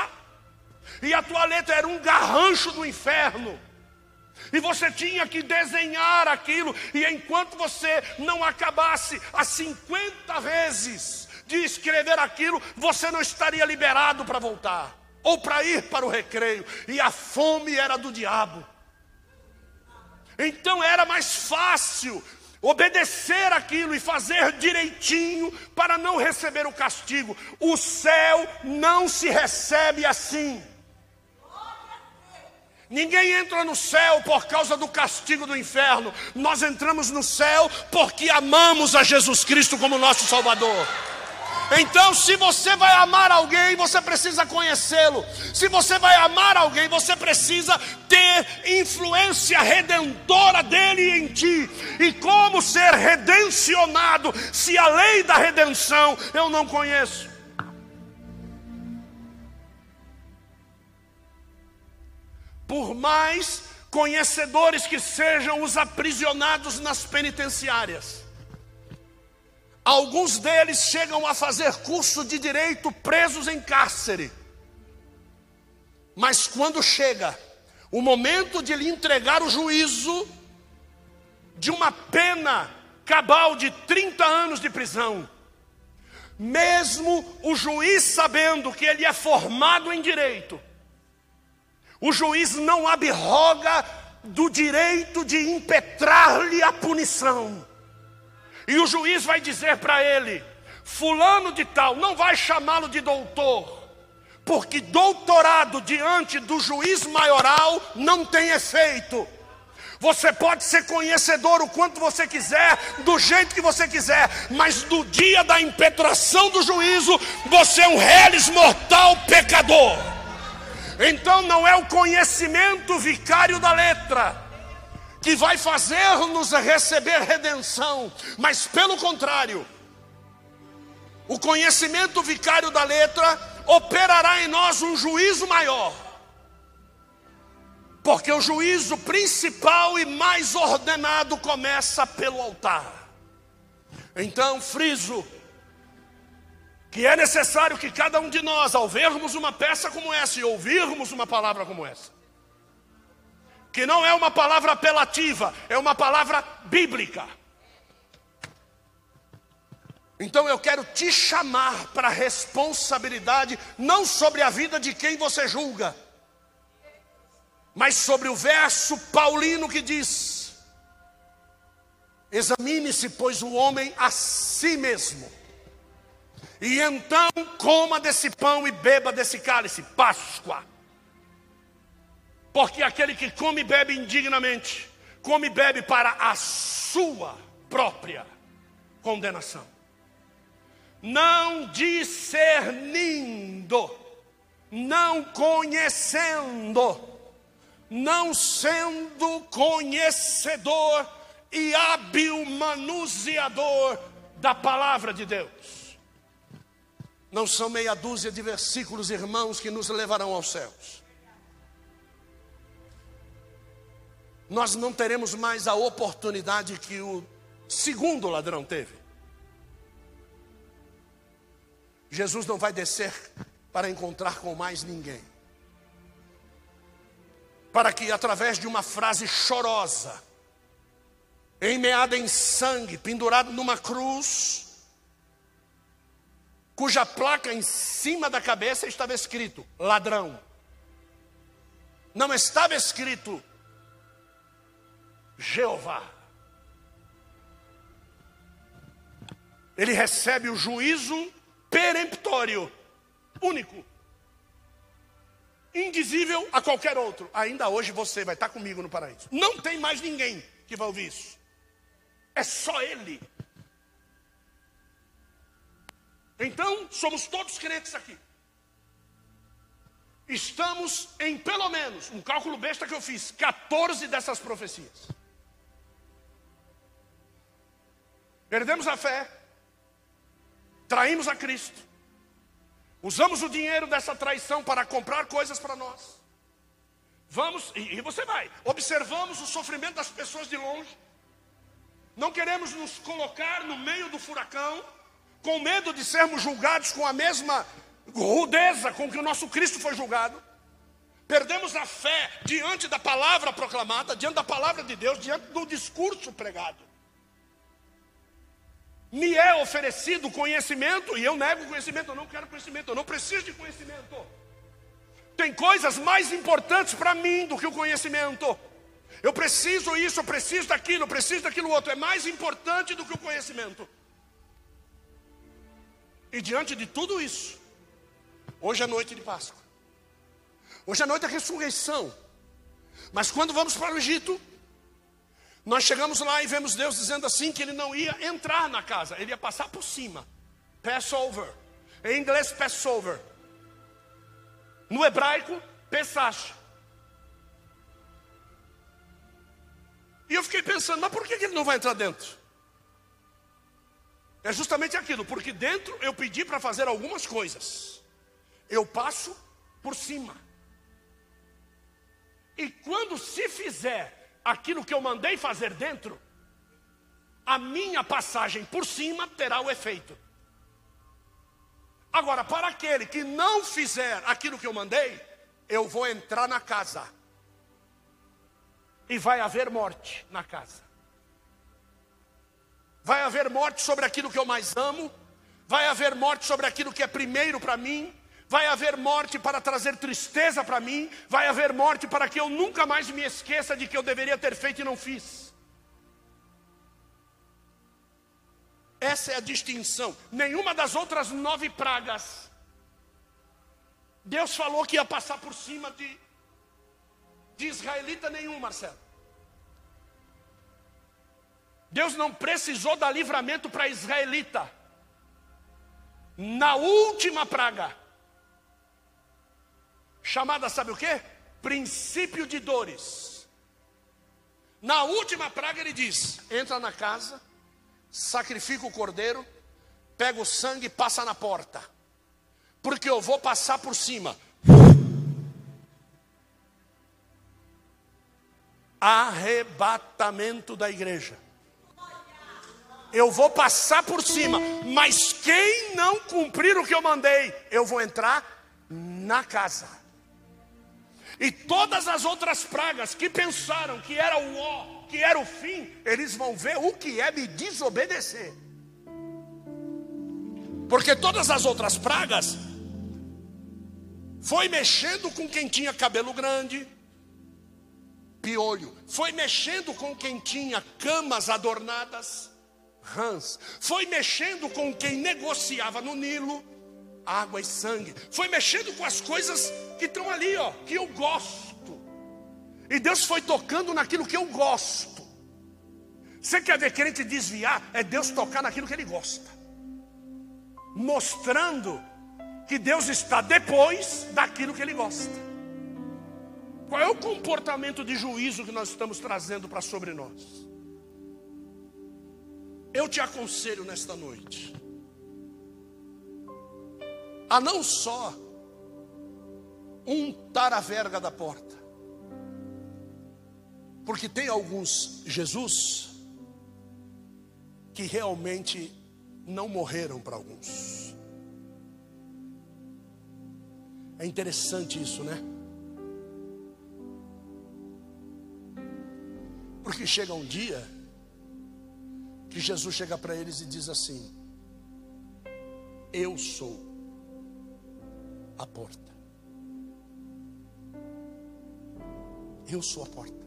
e a tua letra era um garrancho do inferno. E você tinha que desenhar aquilo, e enquanto você não acabasse as 50 vezes de escrever aquilo, você não estaria liberado para voltar, ou para ir para o recreio, e a fome era do diabo. Então era mais fácil obedecer aquilo e fazer direitinho para não receber o castigo. O céu não se recebe assim. Ninguém entra no céu por causa do castigo do inferno. Nós entramos no céu porque amamos a Jesus Cristo como nosso Salvador. Então, se você vai amar alguém, você precisa conhecê-lo. Se você vai amar alguém, você precisa ter influência redentora dele em ti. E como ser redencionado se a lei da redenção eu não conheço? por mais conhecedores que sejam os aprisionados nas penitenciárias. Alguns deles chegam a fazer curso de direito presos em cárcere. Mas quando chega o momento de lhe entregar o juízo de uma pena cabal de 30 anos de prisão, mesmo o juiz sabendo que ele é formado em direito, o juiz não abroga do direito de impetrar-lhe a punição. E o juiz vai dizer para ele: Fulano de Tal, não vai chamá-lo de doutor, porque doutorado diante do juiz maioral não tem efeito. Você pode ser conhecedor o quanto você quiser, do jeito que você quiser, mas no dia da impetração do juízo, você é um reles mortal pecador. Então não é o conhecimento vicário da letra que vai fazer-nos receber redenção, mas pelo contrário, o conhecimento vicário da letra operará em nós um juízo maior. Porque o juízo principal e mais ordenado começa pelo altar. Então, friso que é necessário que cada um de nós, ao vermos uma peça como essa e ouvirmos uma palavra como essa, que não é uma palavra apelativa, é uma palavra bíblica. Então eu quero te chamar para responsabilidade, não sobre a vida de quem você julga, mas sobre o verso paulino que diz: Examine-se, pois, o homem a si mesmo e então coma desse pão e beba desse cálice, Páscoa. Porque aquele que come e bebe indignamente, come e bebe para a sua própria condenação. Não discernindo, não conhecendo, não sendo conhecedor e hábil manuseador da palavra de Deus. Não são meia dúzia de versículos, irmãos, que nos levarão aos céus. Nós não teremos mais a oportunidade que o segundo ladrão teve. Jesus não vai descer para encontrar com mais ninguém. Para que, através de uma frase chorosa, enmeada em sangue, pendurado numa cruz, cuja placa em cima da cabeça estava escrito ladrão. Não estava escrito Jeová. Ele recebe o juízo peremptório, único, indizível a qualquer outro. Ainda hoje você vai estar comigo no paraíso. Não tem mais ninguém que vai ouvir isso. É só Ele. Então, somos todos crentes aqui. Estamos em pelo menos, um cálculo besta que eu fiz, 14 dessas profecias. Perdemos a fé, traímos a Cristo, usamos o dinheiro dessa traição para comprar coisas para nós. Vamos, e, e você vai, observamos o sofrimento das pessoas de longe, não queremos nos colocar no meio do furacão, com medo de sermos julgados com a mesma rudeza com que o nosso Cristo foi julgado. Perdemos a fé diante da palavra proclamada, diante da palavra de Deus, diante do discurso pregado. Me é oferecido conhecimento e eu nego conhecimento, eu não quero conhecimento, eu não preciso de conhecimento. Tem coisas mais importantes para mim do que o conhecimento. Eu preciso isso, eu preciso daquilo, eu preciso daquilo outro. É mais importante do que o conhecimento. E diante de tudo isso, hoje é noite de Páscoa. Hoje é noite da ressurreição. Mas quando vamos para o Egito, nós chegamos lá e vemos Deus dizendo assim que ele não ia entrar na casa, ele ia passar por cima. Passover. Em inglês, Passover. No hebraico, Pesach. E eu fiquei pensando, mas por que ele não vai entrar dentro? É justamente aquilo, porque dentro eu pedi para fazer algumas coisas. Eu passo por cima. E quando se fizer aquilo que eu mandei fazer dentro, a minha passagem por cima terá o efeito. Agora, para aquele que não fizer aquilo que eu mandei, eu vou entrar na casa. E vai haver morte na casa. Vai haver morte sobre aquilo que eu mais amo. Vai haver morte sobre aquilo que é primeiro para mim. Vai haver morte para trazer tristeza para mim. Vai haver morte para que eu nunca mais me esqueça de que eu deveria ter feito e não fiz. Essa é a distinção. Nenhuma das outras nove pragas, Deus falou que ia passar por cima de, de israelita nenhum, Marcelo. Deus não precisou dar livramento para israelita. Na última praga, chamada sabe o que? Princípio de dores. Na última praga ele diz: entra na casa, sacrifica o cordeiro, pega o sangue e passa na porta, porque eu vou passar por cima. Arrebatamento da igreja. Eu vou passar por cima, mas quem não cumprir o que eu mandei, eu vou entrar na casa. E todas as outras pragas que pensaram que era o ó, que era o fim, eles vão ver o que é me desobedecer. Porque todas as outras pragas foi mexendo com quem tinha cabelo grande, piolho, foi mexendo com quem tinha camas adornadas, rãs, foi mexendo com quem negociava no Nilo, água e sangue, foi mexendo com as coisas que estão ali, ó, que eu gosto. E Deus foi tocando naquilo que eu gosto. Você quer ver crente desviar? É Deus tocar naquilo que ele gosta. Mostrando que Deus está depois daquilo que ele gosta. Qual é o comportamento de juízo que nós estamos trazendo para sobre nós? Eu te aconselho nesta noite a não só untar a verga da porta, porque tem alguns Jesus que realmente não morreram para alguns. É interessante isso, né? Porque chega um dia que Jesus chega para eles e diz assim: Eu sou a porta. Eu sou a porta.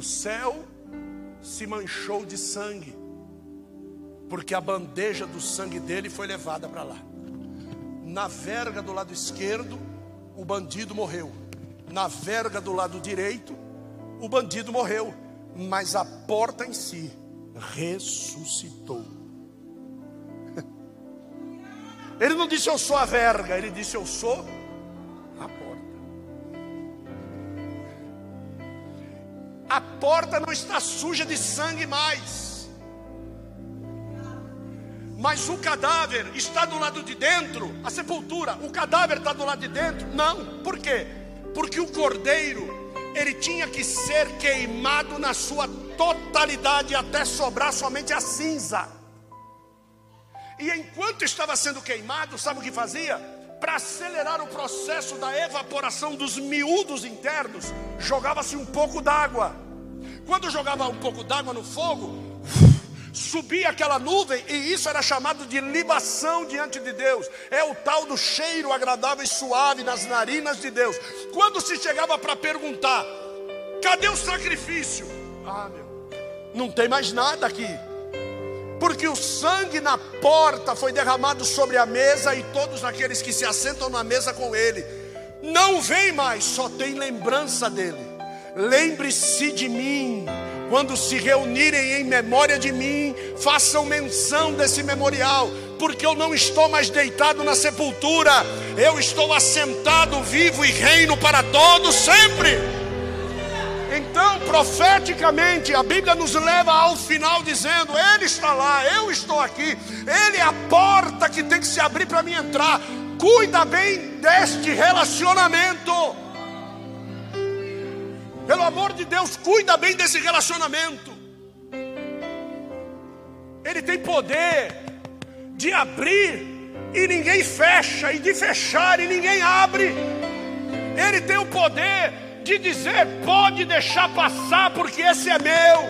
o céu se manchou de sangue, porque a bandeja do sangue dele foi levada para lá. Na verga do lado esquerdo, o bandido morreu. Na verga do lado direito, o bandido morreu. Mas a porta em si ressuscitou. Ele não disse eu sou a verga, ele disse eu sou a porta não está suja de sangue mais. Mas o cadáver está do lado de dentro, a sepultura, o cadáver está do lado de dentro? Não, por quê? Porque o cordeiro, ele tinha que ser queimado na sua totalidade até sobrar somente a cinza. E enquanto estava sendo queimado, sabe o que fazia? Para acelerar o processo da evaporação dos miúdos internos, jogava-se um pouco d'água. Quando jogava um pouco d'água no fogo, subia aquela nuvem, e isso era chamado de libação diante de Deus. É o tal do cheiro agradável e suave nas narinas de Deus. Quando se chegava para perguntar: cadê o sacrifício? Ah, meu, não tem mais nada aqui porque o sangue na porta foi derramado sobre a mesa e todos aqueles que se assentam na mesa com ele não vem mais, só tem lembrança dele. Lembre-se de mim, quando se reunirem em memória de mim, façam menção desse memorial, porque eu não estou mais deitado na sepultura, eu estou assentado, vivo e reino para todos sempre. Então, profeticamente, a Bíblia nos leva ao final dizendo: Ele está lá, eu estou aqui, Ele é a porta que tem que se abrir para mim entrar. Cuida bem deste relacionamento. Pelo amor de Deus, cuida bem desse relacionamento. Ele tem poder de abrir e ninguém fecha, e de fechar e ninguém abre. Ele tem o poder de dizer: pode deixar passar, porque esse é meu.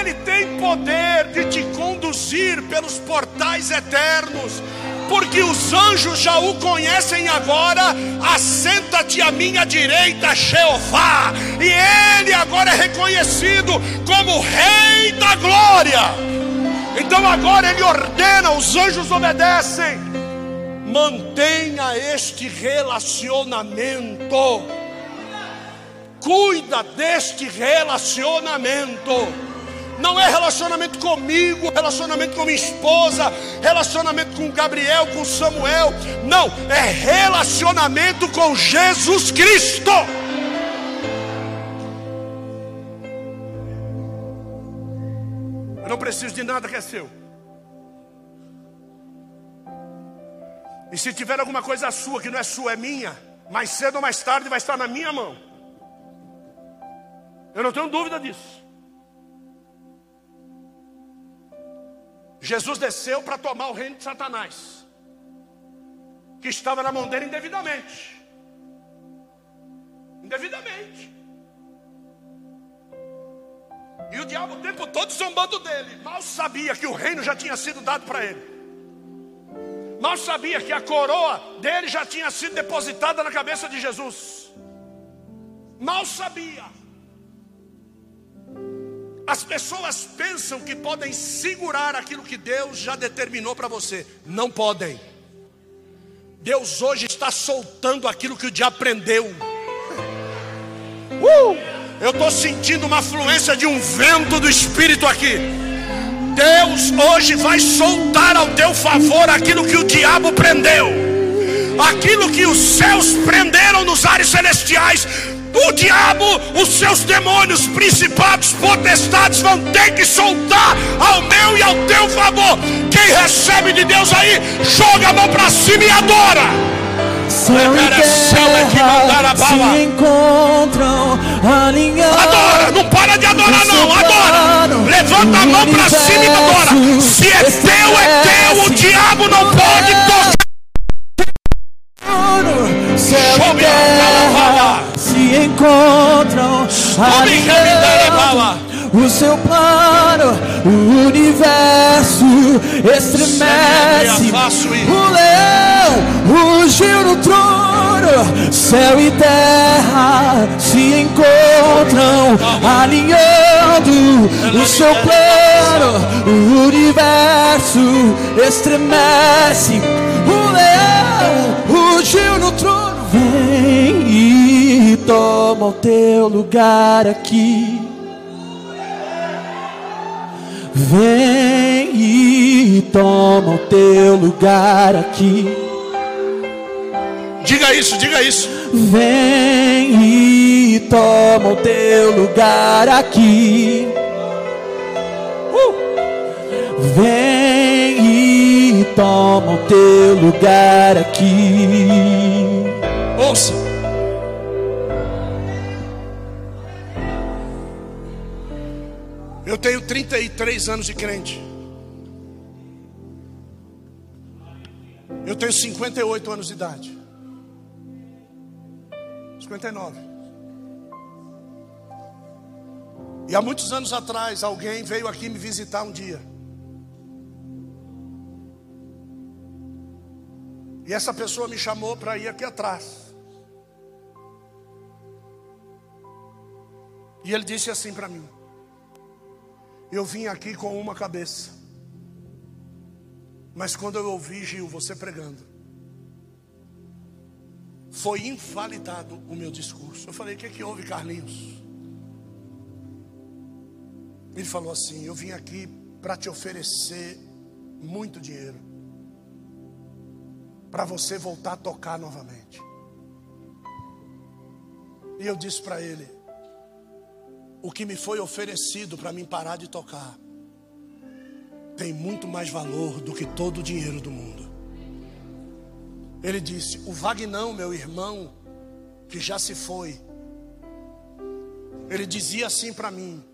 Ele tem poder de te conduzir pelos portais eternos, porque os anjos já o conhecem agora. Assenta-te à minha direita, Jeová, e ele agora é reconhecido como Rei da Glória. Então agora ele ordena, os anjos obedecem. Mantenha este relacionamento. Cuida deste relacionamento. Não é relacionamento comigo, relacionamento com minha esposa, relacionamento com Gabriel, com Samuel. Não, é relacionamento com Jesus Cristo. Eu não preciso de nada que é seu. E se tiver alguma coisa sua que não é sua, é minha, mais cedo ou mais tarde vai estar na minha mão. Eu não tenho dúvida disso. Jesus desceu para tomar o reino de Satanás, que estava na mão dele indevidamente. Indevidamente. E o diabo o tempo todo zombando dele. Mal sabia que o reino já tinha sido dado para ele. Mal sabia que a coroa dele já tinha sido depositada na cabeça de Jesus. Mal sabia. As pessoas pensam que podem segurar aquilo que Deus já determinou para você. Não podem. Deus hoje está soltando aquilo que o diabo prendeu. Uh! Eu estou sentindo uma fluência de um vento do Espírito aqui. Deus hoje vai soltar ao teu favor aquilo que o diabo prendeu, aquilo que os céus prenderam nos ares celestiais o diabo, os seus demônios, principados, potestades vão ter que soltar ao meu e ao teu favor. Quem recebe de Deus aí, joga a mão para cima e adora. Céu e terra se encontram alinhados. Adora, não para de adorar não, adora. Levanta a mão para cima e adora. Se é teu, é teu. O diabo não pode tocar. Encontram alinhados. O seu plano, o universo estremece. O leão rugiu no trono, céu e terra se encontram alinhando. O seu plano, o universo estremece. O leão rugiu no trono, vem toma o teu lugar aqui. Vem e toma o teu lugar aqui. Diga isso, diga isso. Vem e toma o teu lugar aqui. Uh! Vem e toma o teu lugar aqui. Ouça. Eu tenho 33 anos de crente. Eu tenho 58 anos de idade. 59. E há muitos anos atrás, alguém veio aqui me visitar um dia. E essa pessoa me chamou para ir aqui atrás. E ele disse assim para mim: eu vim aqui com uma cabeça. Mas quando eu ouvi, Gil, você pregando, foi invalidado o meu discurso. Eu falei: O que, é que houve, Carlinhos? Ele falou assim: Eu vim aqui para te oferecer muito dinheiro, para você voltar a tocar novamente. E eu disse para ele: o que me foi oferecido para mim parar de tocar tem muito mais valor do que todo o dinheiro do mundo. Ele disse: O Vagnão, meu irmão, que já se foi, ele dizia assim para mim,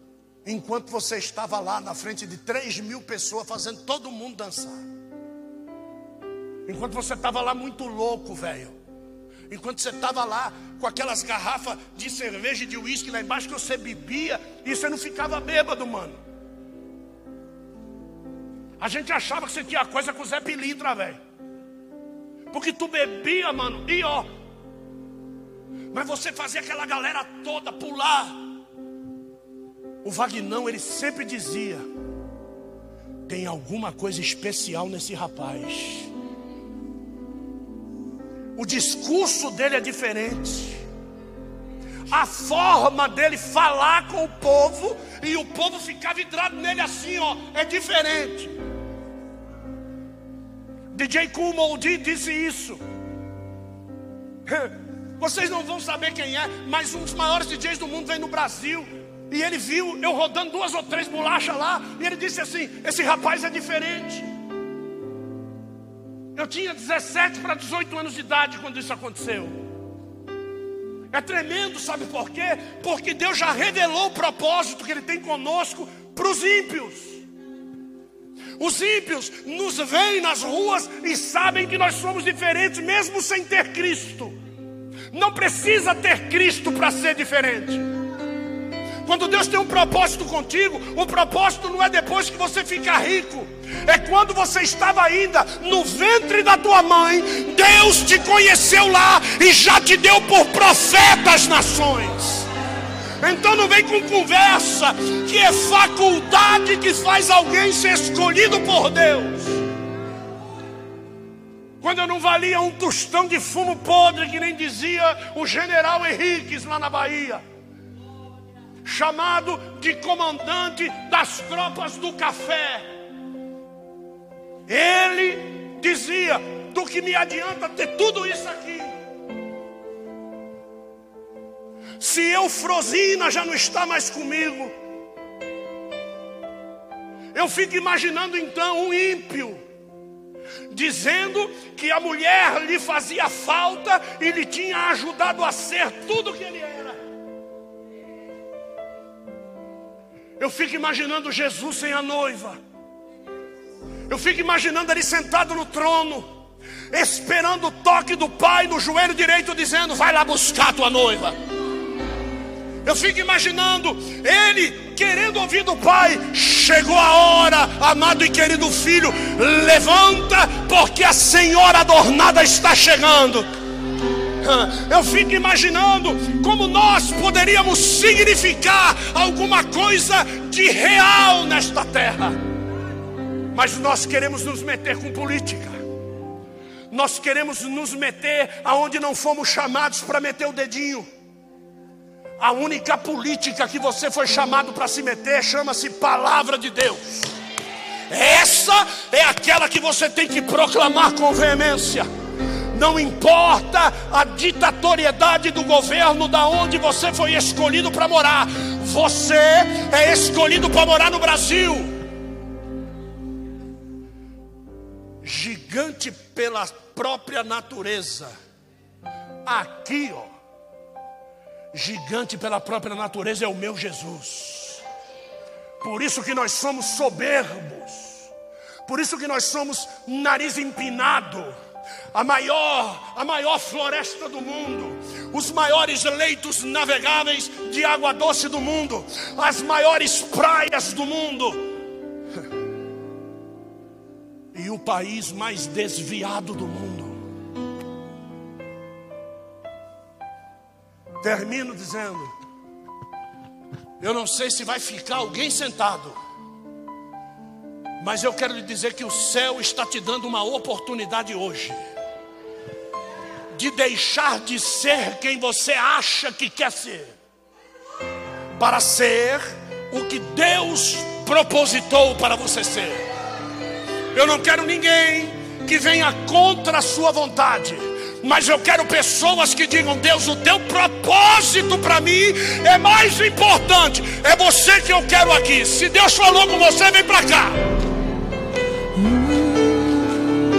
enquanto você estava lá na frente de 3 mil pessoas, fazendo todo mundo dançar. Enquanto você estava lá muito louco, velho. Enquanto você estava lá com aquelas garrafas de cerveja e de uísque lá embaixo que você bebia e você não ficava bêbado, mano. A gente achava que você tinha coisa com o Zé Pilintra, velho. Porque tu bebia, mano, e ó. Mas você fazia aquela galera toda pular. O Vagnão, ele sempre dizia: tem alguma coisa especial nesse rapaz. O discurso dele é diferente. A forma dele falar com o povo e o povo ficar vidrado nele assim, ó, é diferente. DJ Kool Moldy disse isso. Vocês não vão saber quem é, mas um dos maiores DJs do mundo vem no Brasil. E ele viu eu rodando duas ou três bolachas lá. E ele disse assim: Esse rapaz é diferente. Eu tinha 17 para 18 anos de idade quando isso aconteceu. É tremendo, sabe por quê? Porque Deus já revelou o propósito que Ele tem conosco para os ímpios. Os ímpios nos veem nas ruas e sabem que nós somos diferentes, mesmo sem ter Cristo. Não precisa ter Cristo para ser diferente. Quando Deus tem um propósito contigo, o propósito não é depois que você fica rico, é quando você estava ainda no ventre da tua mãe, Deus te conheceu lá e já te deu por profeta às nações. Então não vem com conversa que é faculdade que faz alguém ser escolhido por Deus. Quando eu não valia um tostão de fumo podre, que nem dizia o general Henriques lá na Bahia chamado de comandante das tropas do café. Ele dizia: do que me adianta ter tudo isso aqui? Se Eufrosina já não está mais comigo, eu fico imaginando então um ímpio, dizendo que a mulher lhe fazia falta e lhe tinha ajudado a ser tudo que ele era. Eu fico imaginando Jesus sem a noiva. Eu fico imaginando ele sentado no trono, esperando o toque do Pai no joelho direito, dizendo: Vai lá buscar a tua noiva. Eu fico imaginando ele querendo ouvir do Pai: Chegou a hora, amado e querido filho, levanta, porque a Senhora adornada está chegando. Eu fico imaginando como nós poderíamos significar alguma coisa de real nesta terra. Mas nós queremos nos meter com política. Nós queremos nos meter aonde não fomos chamados para meter o dedinho. A única política que você foi chamado para se meter chama-se palavra de Deus. Essa é aquela que você tem que proclamar com veemência. Não importa a ditatoriedade do governo da onde você foi escolhido para morar. Você é escolhido para morar no Brasil. Gigante pela própria natureza. Aqui, ó. Gigante pela própria natureza é o meu Jesus. Por isso que nós somos soberbos. Por isso que nós somos nariz empinado a maior, a maior floresta do mundo, os maiores leitos navegáveis de água doce do mundo, as maiores praias do mundo. E o país mais desviado do mundo. Termino dizendo: Eu não sei se vai ficar alguém sentado mas eu quero lhe dizer que o céu está te dando uma oportunidade hoje de deixar de ser quem você acha que quer ser, para ser o que Deus propositou para você ser. Eu não quero ninguém que venha contra a sua vontade, Mas eu quero pessoas que digam: Deus, o teu propósito para mim é mais importante. É você que eu quero aqui. Se Deus falou com você, vem para cá.